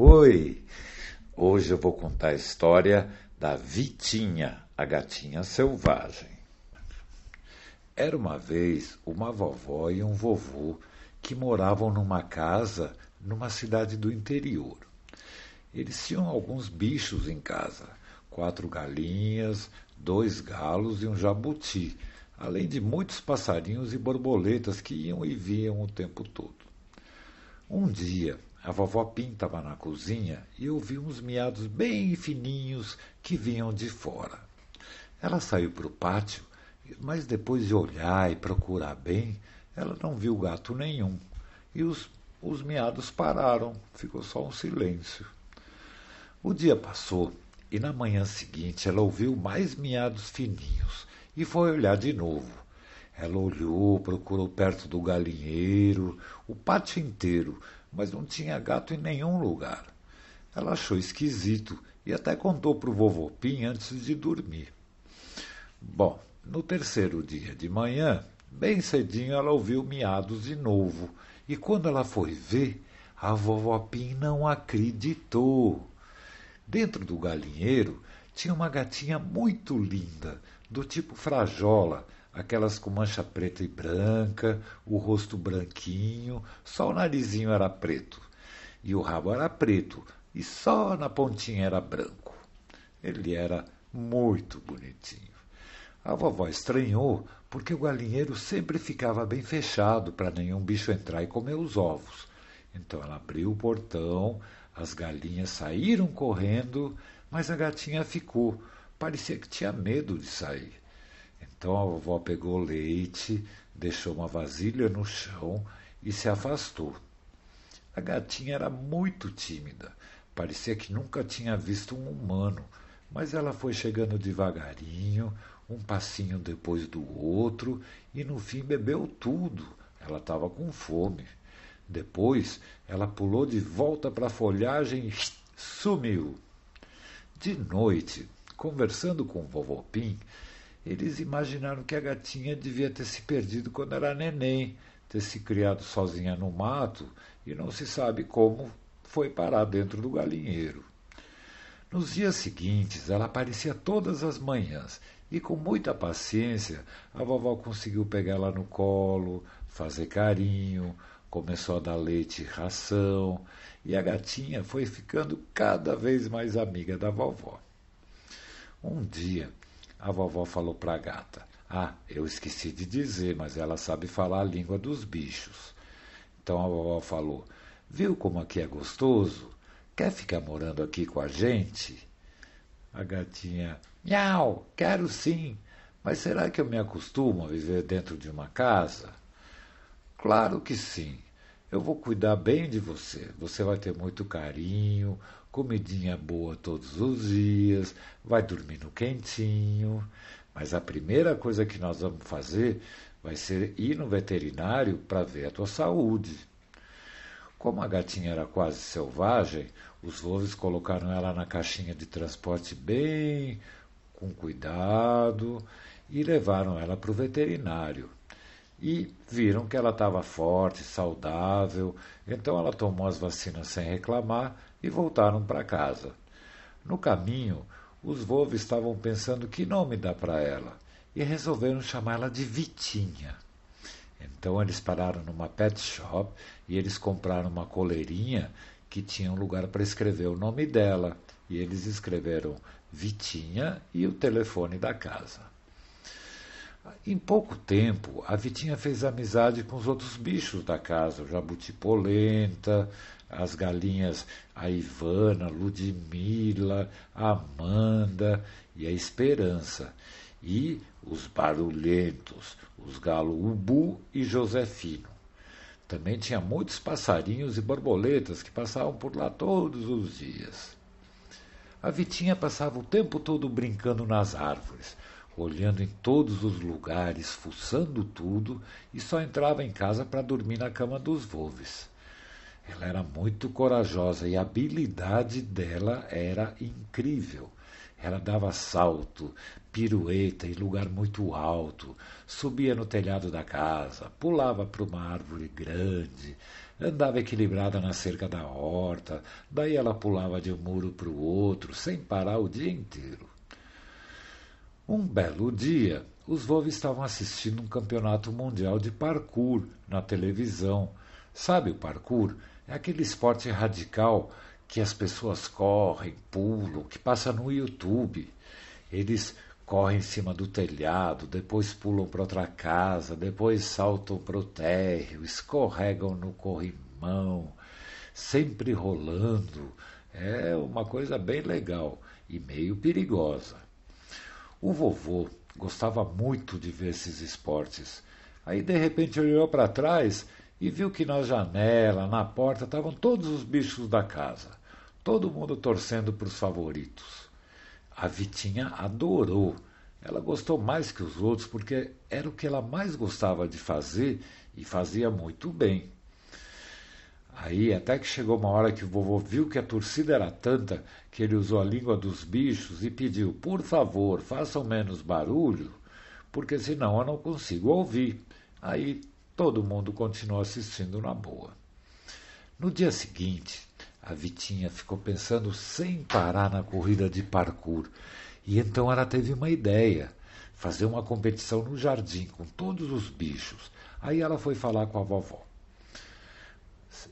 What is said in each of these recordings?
Oi! Hoje eu vou contar a história da Vitinha, a gatinha selvagem. Era uma vez uma vovó e um vovô que moravam numa casa numa cidade do interior. Eles tinham alguns bichos em casa: quatro galinhas, dois galos e um jabuti, além de muitos passarinhos e borboletas que iam e vinham o tempo todo. Um dia, a vovó Pim estava na cozinha e ouviu uns miados bem fininhos que vinham de fora. Ela saiu para o pátio, mas depois de olhar e procurar bem, ela não viu gato nenhum. E os, os miados pararam, ficou só um silêncio. O dia passou e na manhã seguinte ela ouviu mais miados fininhos e foi olhar de novo. Ela olhou, procurou perto do galinheiro, o pátio inteiro, mas não tinha gato em nenhum lugar. Ela achou esquisito e até contou para o vovô Pim antes de dormir. Bom, no terceiro dia de manhã, bem cedinho, ela ouviu miados de novo. E quando ela foi ver, a vovó Pim não acreditou. Dentro do galinheiro tinha uma gatinha muito linda, do tipo frajola, aquelas com mancha preta e branca, o rosto branquinho, só o narizinho era preto. E o rabo era preto, e só na pontinha era branco. Ele era muito bonitinho. A vovó estranhou porque o galinheiro sempre ficava bem fechado para nenhum bicho entrar e comer os ovos. Então ela abriu o portão, as galinhas saíram correndo, mas a gatinha ficou. Parecia que tinha medo de sair. Então a vovó pegou leite, deixou uma vasilha no chão e se afastou. A gatinha era muito tímida, parecia que nunca tinha visto um humano, mas ela foi chegando devagarinho, um passinho depois do outro, e no fim bebeu tudo. Ela estava com fome. Depois ela pulou de volta para a folhagem e sumiu. De noite, conversando com o vovô Pim, eles imaginaram que a gatinha devia ter se perdido quando era neném, ter se criado sozinha no mato e não se sabe como foi parar dentro do galinheiro. Nos dias seguintes, ela aparecia todas as manhãs e, com muita paciência, a vovó conseguiu pegá-la no colo, fazer carinho, começou a dar leite e ração, e a gatinha foi ficando cada vez mais amiga da vovó. Um dia, a vovó falou para a gata: Ah, eu esqueci de dizer, mas ela sabe falar a língua dos bichos. Então a vovó falou: Viu como aqui é gostoso? Quer ficar morando aqui com a gente? A gatinha: Miau, quero sim. Mas será que eu me acostumo a viver dentro de uma casa? Claro que sim. Eu vou cuidar bem de você. Você vai ter muito carinho, comidinha boa todos os dias, vai dormir no quentinho. Mas a primeira coisa que nós vamos fazer vai ser ir no veterinário para ver a tua saúde. Como a gatinha era quase selvagem, os Wolves colocaram ela na caixinha de transporte bem com cuidado e levaram ela para o veterinário e viram que ela estava forte, saudável, então ela tomou as vacinas sem reclamar e voltaram para casa. No caminho, os Wolves estavam pensando que nome dar para ela e resolveram chamá-la de Vitinha. Então eles pararam numa pet shop e eles compraram uma coleirinha que tinha um lugar para escrever o nome dela. E eles escreveram Vitinha e o telefone da casa. Em pouco tempo, a Vitinha fez amizade com os outros bichos da casa, o jabuti polenta, as galinhas a Ivana, Ludmila, Amanda e a Esperança, e os barulhentos, os galo Ubu e Josefino. Também tinha muitos passarinhos e borboletas que passavam por lá todos os dias. A Vitinha passava o tempo todo brincando nas árvores, olhando em todos os lugares, fuçando tudo e só entrava em casa para dormir na cama dos Wolves. Ela era muito corajosa e a habilidade dela era incrível. Ela dava salto, pirueta em lugar muito alto, subia no telhado da casa, pulava para uma árvore grande, andava equilibrada na cerca da horta, daí ela pulava de um muro para o outro, sem parar o dia inteiro. Um belo dia, os vovos estavam assistindo um campeonato mundial de parkour na televisão. Sabe o parkour? É aquele esporte radical que as pessoas correm, pulam, que passa no YouTube. Eles correm em cima do telhado, depois pulam para outra casa, depois saltam para o térreo, escorregam no corrimão, sempre rolando. É uma coisa bem legal e meio perigosa. O vovô gostava muito de ver esses esportes. Aí de repente olhou para trás e viu que na janela, na porta, estavam todos os bichos da casa, todo mundo torcendo para os favoritos. A Vitinha adorou. Ela gostou mais que os outros porque era o que ela mais gostava de fazer e fazia muito bem. Aí até que chegou uma hora que o vovô viu que a torcida era tanta que ele usou a língua dos bichos e pediu: por favor, façam menos barulho, porque senão eu não consigo ouvir. Aí Todo mundo continuou assistindo na boa. No dia seguinte, a Vitinha ficou pensando sem parar na corrida de parkour. E então ela teve uma ideia: fazer uma competição no jardim com todos os bichos. Aí ela foi falar com a vovó.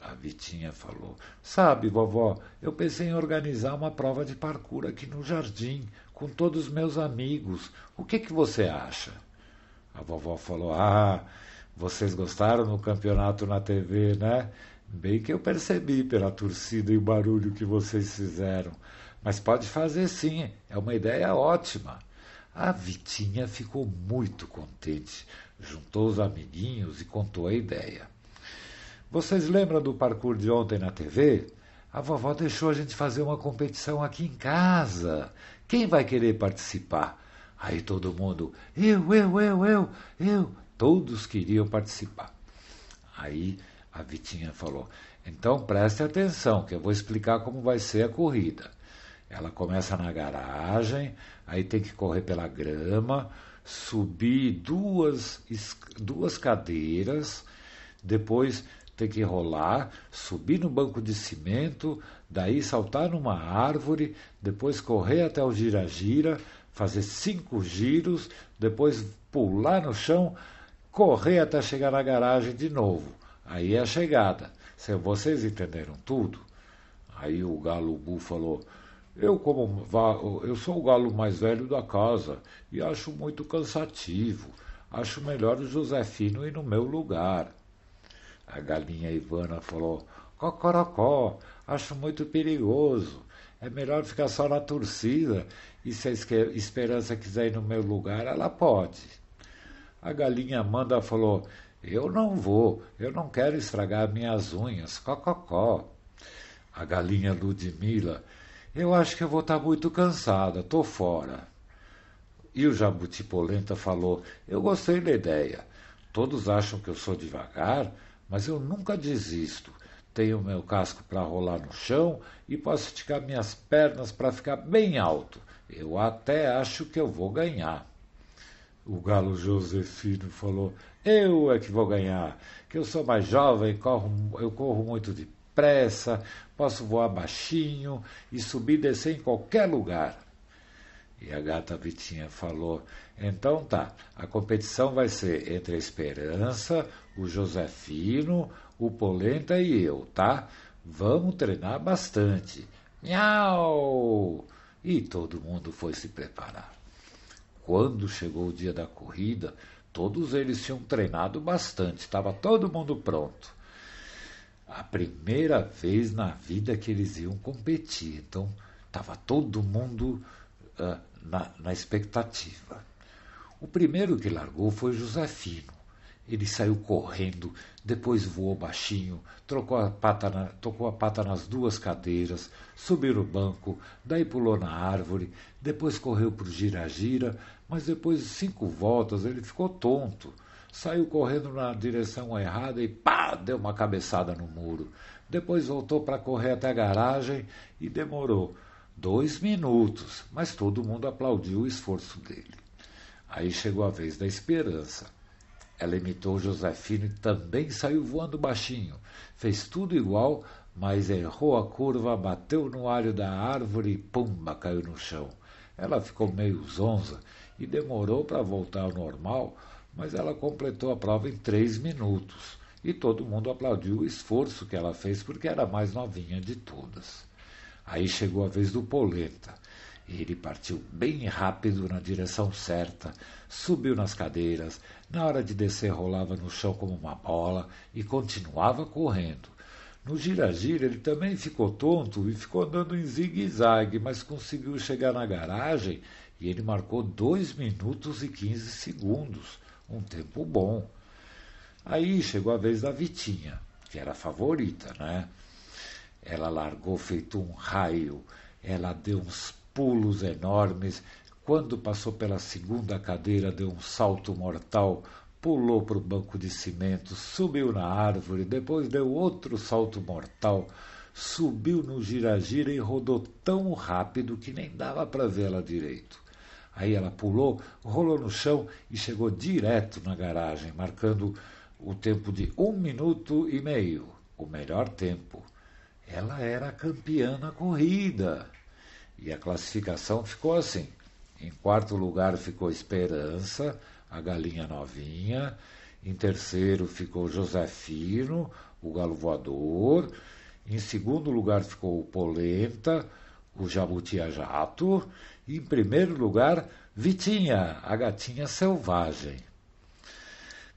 A Vitinha falou: Sabe, vovó, eu pensei em organizar uma prova de parkour aqui no jardim, com todos os meus amigos. O que, que você acha? A vovó falou: Ah, vocês gostaram no campeonato na TV, né? Bem que eu percebi pela torcida e o barulho que vocês fizeram. Mas pode fazer sim, é uma ideia ótima. A Vitinha ficou muito contente, juntou os amiguinhos e contou a ideia. Vocês lembram do parkour de ontem na TV? A vovó deixou a gente fazer uma competição aqui em casa. Quem vai querer participar? Aí todo mundo, eu, eu, eu, eu, eu. Todos queriam participar. Aí a Vitinha falou: então preste atenção, que eu vou explicar como vai ser a corrida. Ela começa na garagem, aí tem que correr pela grama, subir duas, duas cadeiras, depois tem que rolar, subir no banco de cimento, daí saltar numa árvore, depois correr até o gira-gira, fazer cinco giros, depois pular no chão, correr até chegar na garagem de novo. Aí é a chegada. Se vocês entenderam tudo? Aí o galo Bu falou: eu como eu sou o galo mais velho da casa e acho muito cansativo. Acho melhor o Josefino ir no meu lugar. A galinha Ivana falou: Cocorocó, acho muito perigoso. É melhor ficar só na torcida. E se a Esperança quiser ir no meu lugar, ela pode. A galinha Amanda falou: Eu não vou, eu não quero estragar minhas unhas, cococó. A galinha Ludmila: Eu acho que eu vou estar tá muito cansada, tô fora. E o jabuti polenta falou: Eu gostei da ideia. Todos acham que eu sou devagar, mas eu nunca desisto. Tenho meu casco para rolar no chão e posso esticar minhas pernas para ficar bem alto. Eu até acho que eu vou ganhar. O galo Josefino falou: Eu é que vou ganhar, que eu sou mais jovem, corro, eu corro muito depressa, posso voar baixinho e subir e descer em qualquer lugar. E a gata Vitinha falou: Então tá, a competição vai ser entre a Esperança, o Josefino, o Polenta e eu, tá? Vamos treinar bastante. Miau! E todo mundo foi se preparar. Quando chegou o dia da corrida, todos eles tinham treinado bastante, estava todo mundo pronto. A primeira vez na vida que eles iam competir, então estava todo mundo uh, na, na expectativa. O primeiro que largou foi Josefino. Ele saiu correndo, depois voou baixinho, trocou a pata na, tocou a pata nas duas cadeiras, subiu no banco, daí pulou na árvore, depois correu para o gira-gira, mas depois de cinco voltas ele ficou tonto. Saiu correndo na direção errada e pá, deu uma cabeçada no muro. Depois voltou para correr até a garagem e demorou Dois minutos, mas todo mundo aplaudiu o esforço dele. Aí chegou a vez da esperança. Ela imitou Josefino e também saiu voando baixinho. Fez tudo igual, mas errou a curva, bateu no alho da árvore e pumba, caiu no chão. Ela ficou meio zonza e demorou para voltar ao normal, mas ela completou a prova em três minutos. E todo mundo aplaudiu o esforço que ela fez porque era a mais novinha de todas. Aí chegou a vez do Polenta. Ele partiu bem rápido na direção certa, subiu nas cadeiras, na hora de descer rolava no chão como uma bola e continuava correndo. No gira-gira ele também ficou tonto e ficou andando em zigue-zague, mas conseguiu chegar na garagem e ele marcou dois minutos e quinze segundos, um tempo bom. Aí chegou a vez da Vitinha, que era a favorita, né? Ela largou feito um raio, ela deu uns pulos enormes. Quando passou pela segunda cadeira, deu um salto mortal, pulou para o banco de cimento, subiu na árvore, depois deu outro salto mortal, subiu no gira-gira e rodou tão rápido que nem dava para vê-la direito. Aí ela pulou, rolou no chão e chegou direto na garagem, marcando o tempo de um minuto e meio, o melhor tempo. Ela era campeã na corrida. E a classificação ficou assim. Em quarto lugar ficou Esperança, a galinha novinha. Em terceiro ficou Josefino, o galo voador. Em segundo lugar ficou o Polenta, o jabuti jato. E em primeiro lugar, Vitinha, a gatinha selvagem.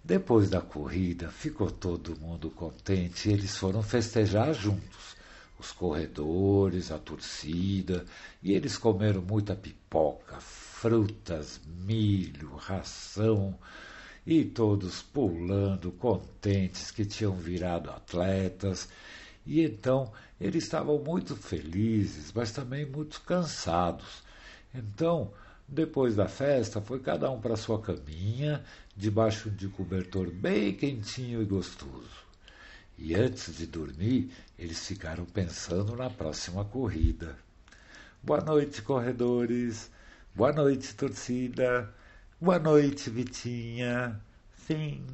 Depois da corrida, ficou todo mundo contente e eles foram festejar juntos os corredores, a torcida, e eles comeram muita pipoca, frutas, milho, ração, e todos pulando, contentes que tinham virado atletas. E então eles estavam muito felizes, mas também muito cansados. Então, depois da festa, foi cada um para sua caminha, debaixo de cobertor bem quentinho e gostoso. E antes de dormir, eles ficaram pensando na próxima corrida. Boa noite, corredores. Boa noite, torcida. Boa noite, Vitinha. Sim.